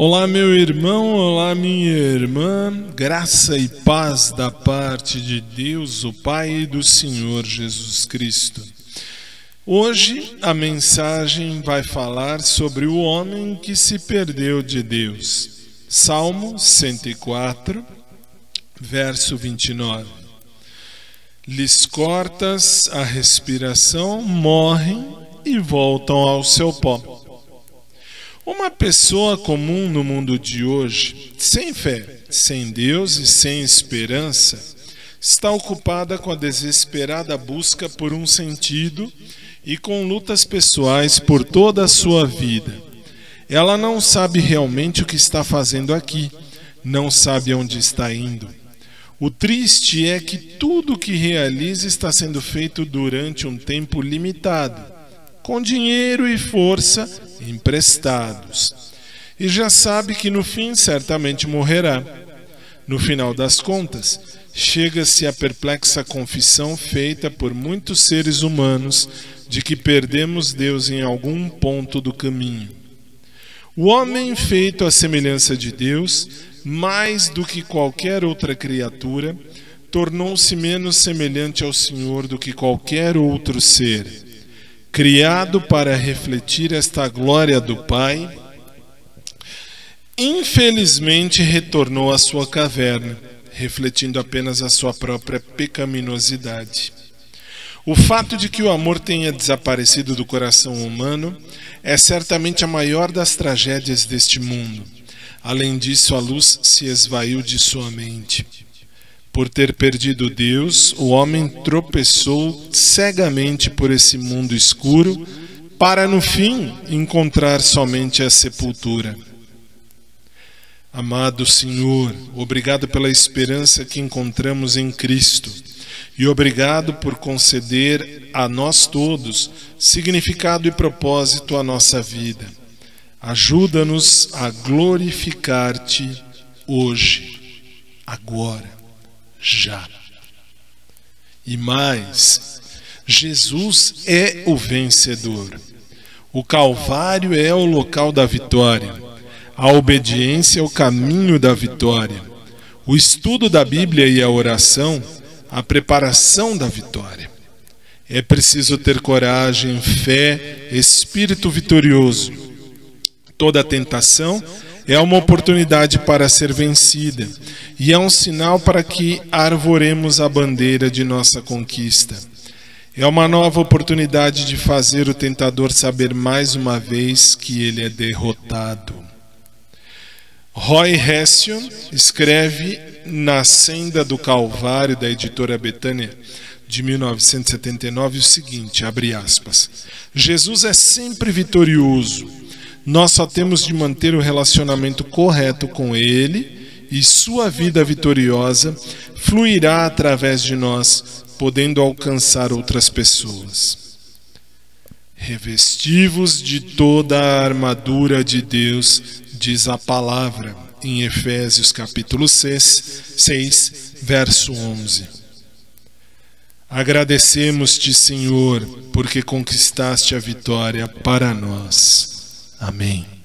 Olá, meu irmão, olá, minha irmã, graça e paz da parte de Deus, o Pai e do Senhor Jesus Cristo. Hoje a mensagem vai falar sobre o homem que se perdeu de Deus. Salmo 104, verso 29. Lhes cortas a respiração, morrem e voltam ao seu pó. Uma pessoa comum no mundo de hoje, sem fé, sem Deus e sem esperança, está ocupada com a desesperada busca por um sentido e com lutas pessoais por toda a sua vida. Ela não sabe realmente o que está fazendo aqui, não sabe onde está indo. O triste é que tudo o que realiza está sendo feito durante um tempo limitado com dinheiro e força emprestados. E já sabe que no fim certamente morrerá. No final das contas, chega-se à perplexa confissão feita por muitos seres humanos de que perdemos Deus em algum ponto do caminho. O homem feito à semelhança de Deus, mais do que qualquer outra criatura, tornou-se menos semelhante ao Senhor do que qualquer outro ser criado para refletir esta glória do Pai, infelizmente retornou à sua caverna, refletindo apenas a sua própria pecaminosidade. O fato de que o amor tenha desaparecido do coração humano é certamente a maior das tragédias deste mundo. Além disso, a luz se esvaiu de sua mente. Por ter perdido Deus, o homem tropeçou cegamente por esse mundo escuro, para no fim encontrar somente a sepultura. Amado Senhor, obrigado pela esperança que encontramos em Cristo e obrigado por conceder a nós todos significado e propósito à nossa vida. Ajuda-nos a glorificar-te hoje, agora já. E mais, Jesus é o vencedor. O Calvário é o local da vitória. A obediência é o caminho da vitória. O estudo da Bíblia e a oração, a preparação da vitória. É preciso ter coragem, fé, espírito vitorioso. Toda tentação é uma oportunidade para ser vencida e é um sinal para que arvoremos a bandeira de nossa conquista. É uma nova oportunidade de fazer o tentador saber mais uma vez que ele é derrotado. Roy Hession escreve na Senda do Calvário da editora Betânia de 1979 o seguinte, abre aspas: Jesus é sempre vitorioso nós só temos de manter o relacionamento correto com Ele e sua vida vitoriosa fluirá através de nós, podendo alcançar outras pessoas. Revestivos de toda a armadura de Deus, diz a palavra em Efésios capítulo 6, 6 verso 11. Agradecemos-te, Senhor, porque conquistaste a vitória para nós. Amém.